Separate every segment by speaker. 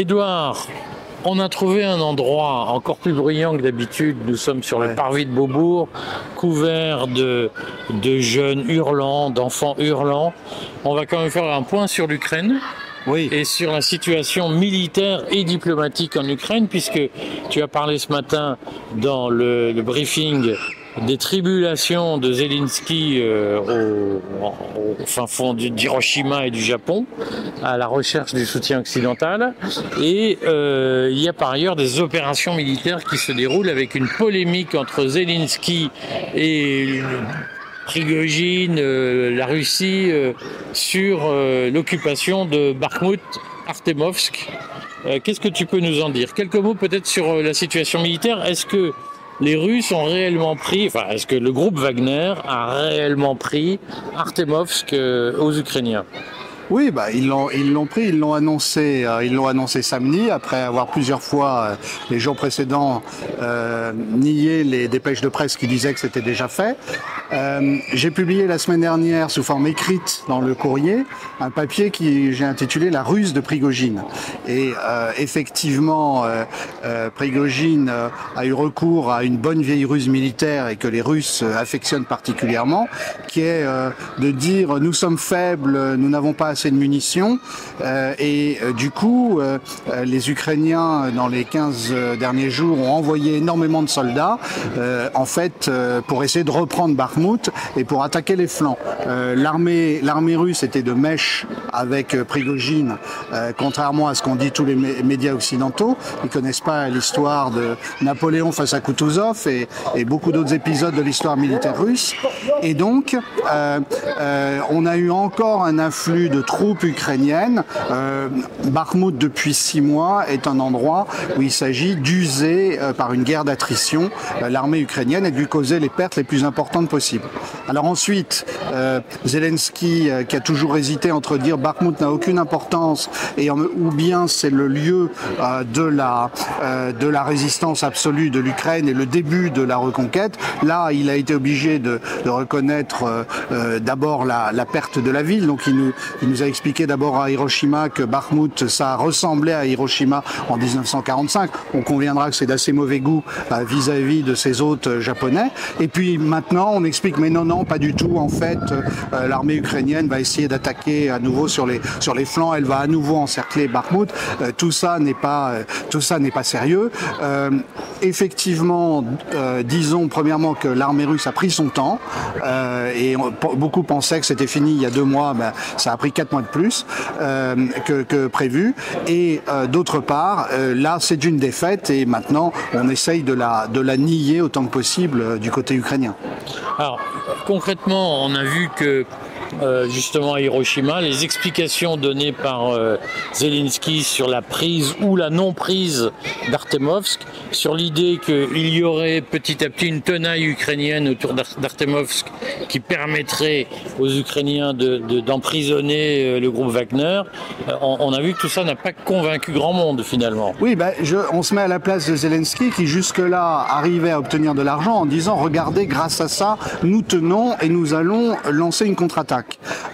Speaker 1: Édouard, on a trouvé un endroit encore plus bruyant que d'habitude. Nous sommes sur le parvis de Beaubourg, couvert de, de jeunes hurlants, d'enfants hurlants. On va quand même faire un point sur l'Ukraine.
Speaker 2: Oui.
Speaker 1: Et sur la situation militaire et diplomatique en Ukraine, puisque tu as parlé ce matin dans le, le briefing des tribulations de Zelensky euh, au, au, fin fond d'Hiroshima et du Japon, à la recherche du soutien occidental. Et euh, il y a par ailleurs des opérations militaires qui se déroulent avec une polémique entre Zelensky et Prigogine, euh, la Russie, euh, sur euh, l'occupation de Bakhmut, Artemovsk. Qu'est-ce que tu peux nous en dire? Quelques mots peut-être sur la situation militaire. Est-ce que les Russes ont réellement pris, enfin, est-ce que le groupe Wagner a réellement pris Artemovsk aux Ukrainiens?
Speaker 2: Oui, bah, ils l'ont ils l'ont pris, ils l'ont annoncé, euh, ils l'ont annoncé samedi après avoir plusieurs fois euh, les jours précédents euh, nié les dépêches de presse qui disaient que c'était déjà fait. Euh, j'ai publié la semaine dernière sous forme écrite dans le courrier un papier qui j'ai intitulé La ruse de Prigogine. Et euh, effectivement, euh, Prigogine a eu recours à une bonne vieille ruse militaire et que les Russes affectionnent particulièrement, qui est de dire nous sommes faibles, nous n'avons pas de munitions. Euh, et euh, du coup, euh, les Ukrainiens, dans les 15 derniers jours, ont envoyé énormément de soldats, en fait, pour essayer de reprendre Bakhmut et pour attaquer les flancs. l'armée, l'armée russe était de mèche avec Prigogine, contrairement à ce qu'ont dit tous les médias occidentaux. Ils connaissent pas l'histoire de Napoléon face à Kutuzov et, beaucoup d'autres épisodes de l'histoire militaire russe. Et donc, on a eu encore un influx de troupes ukrainiennes. Euh, depuis six mois, est un endroit où il s'agit d'user euh, par une guerre d'attrition euh, l'armée ukrainienne et de lui causer les pertes les plus importantes possibles. Alors ensuite, euh, Zelensky, qui a toujours hésité entre dire Bakhmut n'a aucune importance et ou bien c'est le lieu de la de la résistance absolue de l'Ukraine et le début de la reconquête. Là, il a été obligé de, de reconnaître d'abord la, la perte de la ville. Donc il nous, il nous a expliqué d'abord à Hiroshima que Bakhmut, ça ressemblait à Hiroshima en 1945. On conviendra que c'est d'assez mauvais goût vis-à-vis -vis de ses hôtes euh, japonais. Et puis maintenant, on explique, mais non, non, pas du tout. En fait, euh, l'armée ukrainienne va essayer d'attaquer à nouveau sur les, sur les flancs. Elle va à nouveau encercler Bakhmut. Euh, tout ça n'est pas, euh, tout ça n'est pas sérieux. Euh, effectivement, euh, disons premièrement que l'armée russe a pris son temps et beaucoup pensaient que c'était fini il y a deux mois. Ben, ça a pris quatre mois de plus euh, que, prévu. Et euh, d'autre part, euh, là, c'est une défaite et maintenant, on essaye de la, de la nier autant que possible euh, du côté ukrainien.
Speaker 1: Alors, concrètement, on a vu que euh, justement à Hiroshima, les explications données par euh, Zelensky sur la prise ou la non-prise d'Artemovsk, sur l'idée qu'il y aurait petit à petit une tenaille ukrainienne autour d'Artemovsk qui permettrait aux Ukrainiens d'emprisonner de, de, le groupe Wagner, euh, on, on, a vu que tout ça n'a pas convaincu grand monde finalement.
Speaker 2: Oui, ben, je, on se met à la place de Zelensky qui jusque-là arrivait à obtenir de l'argent en disant regardez, grâce à ça, nous tenons et nous allons lancer une contre-attaque.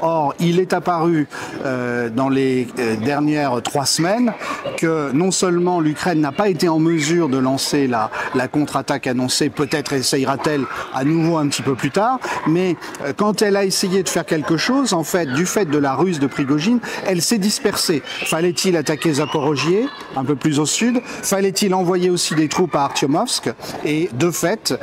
Speaker 2: Or, il est apparu euh, dans les euh, dernières trois semaines que non seulement l'Ukraine n'a pas été en mesure de lancer la, contre-attaque annoncée, peut-être essayera-t-elle à nouveau un petit peu plus tard, mais euh, quand elle a essayé de faire quelque chose, en fait, du fait de la ruse de Prigogine, elle s'est dispersée. Fallait-il attaquer Zaporogier, un peu plus au sud? Fallait-il envoyer aussi des troupes à Artyomovsk? Et de fait,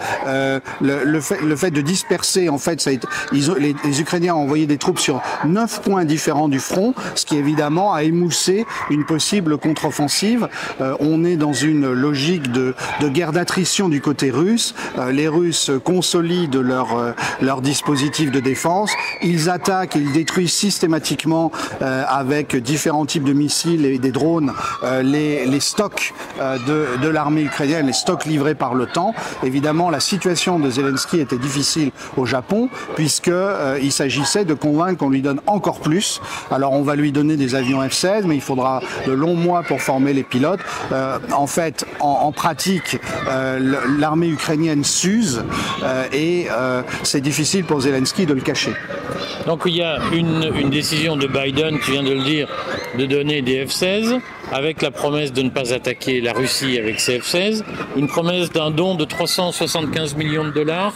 Speaker 2: le, fait, de disperser, en fait, les, les Ukrainiens ont envoyé des troupes sur neuf points différents du front, ce qui évidemment a émoussé une possible contre-offensive. Euh, on est dans une logique de, de guerre d'attrition du côté russe. Euh, les Russes consolident leur, euh, leur dispositif de défense. Ils attaquent, ils détruisent systématiquement euh, avec différents types de missiles et des drones les, les stocks de, de l'armée ukrainienne, les stocks livrés par l'OTAN. Évidemment, la situation de Zelensky était difficile au Japon puisque il s'agissait de convaincre qu'on lui donne encore plus. Alors on va lui donner des avions F-16, mais il faudra de longs mois pour former les pilotes. Euh, en fait, en, pratique, euh, l'armée ukrainienne s'use euh, et c'est difficile pour Zelensky de le cacher.
Speaker 1: Donc il y a une, une décision de Biden, tu viens de le dire, de donner des F-16 avec la promesse de ne pas attaquer la Russie avec ces F-16, une promesse d'un don de 375 millions de dollars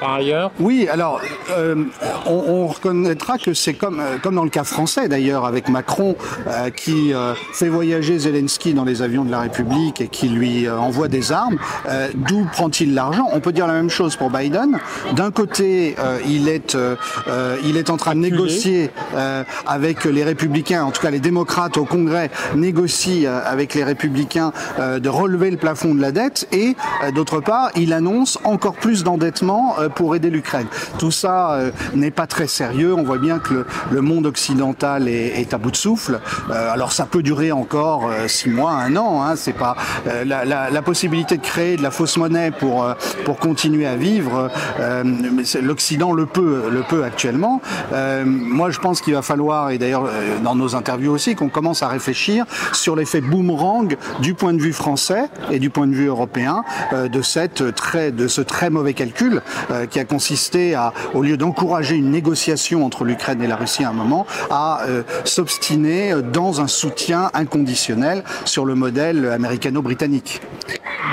Speaker 1: par ailleurs.
Speaker 2: Oui, alors euh, on, on, reconnaîtra que c'est comme, euh, comme dans le cas français d'ailleurs avec Macron euh, qui euh, fait voyager Zelensky dans les avions de la République et qui lui envoie des armes. D'où prend-il l'argent? On peut dire la même chose pour Biden. D'un côté, il, est, il est en train de négocier avec les républicains, en tout cas les démocrates au Congrès négocient avec les républicains de relever le plafond de la dette et d'autre part, il annonce encore plus d'endettement pour aider l'Ukraine. Tout ça euh, n'est pas très sérieux. On voit bien que le, monde occidental est, à bout de souffle. Euh, alors ça peut durer encore euh, six mois, un an. Hein, C'est pas la, la, la, possibilité de créer de la fausse monnaie pour pour continuer à vivre. L'Occident le peut, le peut actuellement. moi, je pense qu'il va falloir, et d'ailleurs dans nos interviews aussi, qu'on commence à réfléchir sur l'effet boomerang du point de vue français et du point de vue européen de cette très de ce très mauvais calcul euh, qui a consisté à, au lieu d'encourager une négociation entre l'Ukraine et la Russie à un moment, à euh, s'obstiner dans un soutien inconditionnel sur le modèle américano-britannique.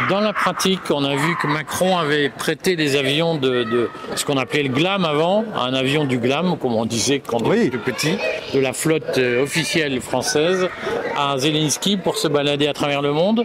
Speaker 1: Dans la pratique, on a vu que Macron avait prêté des avions de, de ce qu'on appelait le GLAM avant, un avion du GLAM, comme on disait quand on était plus petit, de la flotte euh, officielle française, à Zelensky pour se balader à travers le monde.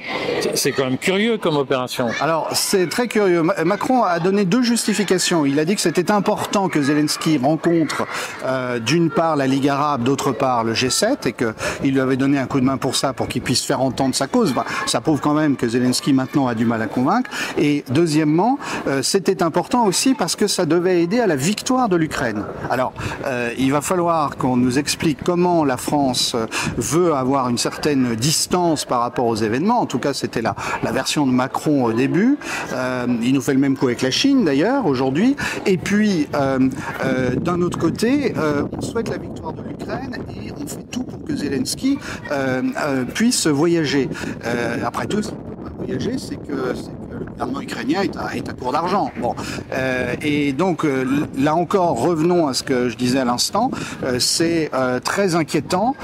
Speaker 1: C'est quand même curieux comme opération.
Speaker 2: Alors, c'est très curieux. Macron a donné deux justifications. Il a dit que c'était important que Zelensky rencontre euh, d'une part la Ligue arabe, d'autre part le G7, et qu'il lui avait donné un coup de main pour ça, pour qu'il puisse faire entendre sa cause. Ça prouve quand même que Zelensky maintenant a du mal à convaincre. Et deuxièmement, euh, c'était important aussi parce que ça devait aider à la victoire de l'Ukraine. Alors, euh, il va falloir qu'on nous explique comment la France veut avoir une certaine distance par rapport aux événements. En tout cas, c'était la, la version de Macron au début. Euh, il nous fait le même coup avec la Chine d'ailleurs aujourd'hui. Et puis, euh, euh, d'un autre côté, on souhaite la victoire de l'Ukraine et on fait tout pour que Zelensky puisse voyager. après tout, voyager, c'est que, le gouvernement ukrainien est à, court d'argent. Bon, euh, et donc euh, là encore, revenons à ce que je disais à l'instant, euh, c'est très inquiétant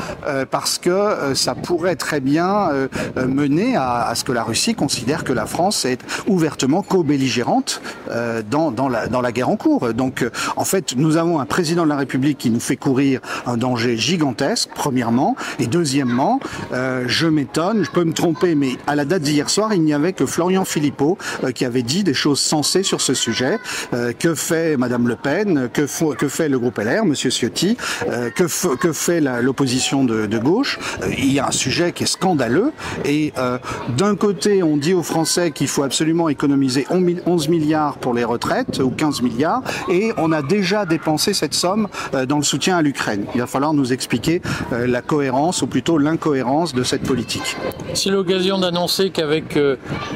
Speaker 2: parce que ça pourrait très bien mener à, à, ce que la Russie considère que la France est ouvertement co-belligérante dans, dans, la, dans la guerre en cours. Donc en fait, nous avons un président de la République qui nous fait courir un danger gigantesque, premièrement, et deuxièmement, je m'étonne, je peux me tromper, mais à la date d'hier soir, il n'y avait que Florian Philippot euh, qui avait dit des choses sensées sur ce sujet. Euh, que fait Madame Le Pen? Que, que, fait le groupe LR, Monsieur Ciotti? Euh, que, fait l'opposition de, de, gauche? Il y a un sujet qui est scandaleux. Et d'un côté, on dit aux Français qu'il faut absolument économiser 11 milliards pour les retraites ou 15 milliards, et on a déjà dépensé cette somme dans le soutien à l'Ukraine. Il va falloir nous expliquer la cohérence ou plutôt l'incohérence de cette politique.
Speaker 1: C'est l'occasion d'annoncer qu'avec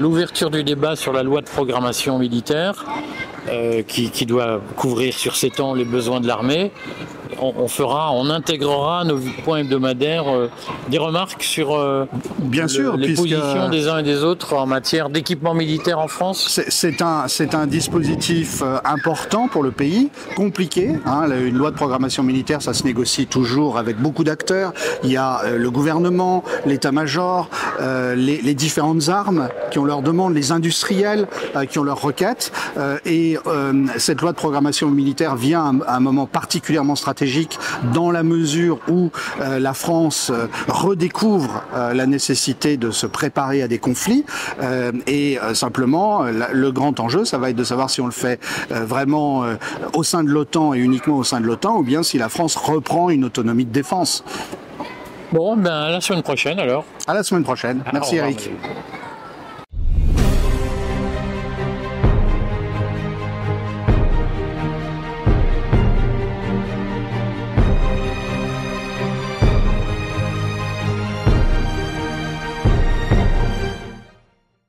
Speaker 1: l'ouverture du débat sur la loi de programmation militaire, euh, qui, doit couvrir sur 7 ans les besoins de l'armée, on, on, fera, on intégrera nos points hebdomadaires euh, des remarques sur euh,
Speaker 2: Bien
Speaker 1: le,
Speaker 2: sûr,
Speaker 1: les positions des uns et des autres en matière d'équipement militaire en France.
Speaker 2: C'est un, un dispositif euh, important pour le pays, compliqué. Hein, une loi de programmation militaire, ça se négocie toujours avec beaucoup d'acteurs. Il y a le gouvernement, l'état-major, les, les, différentes armes qui ont leurs demandes, les industriels qui ont leurs requêtes. et cette loi de programmation militaire vient à un moment particulièrement stratégique dans la mesure où la France redécouvre la nécessité de se préparer à des conflits. et simplement, le grand enjeu, ça va être de savoir si on le fait vraiment au sein de l'OTAN et uniquement au sein de l'OTAN, ou bien si la France reprend une autonomie de défense.
Speaker 1: Bon, ben à la semaine prochaine alors.
Speaker 2: À la semaine prochaine. Merci Eric.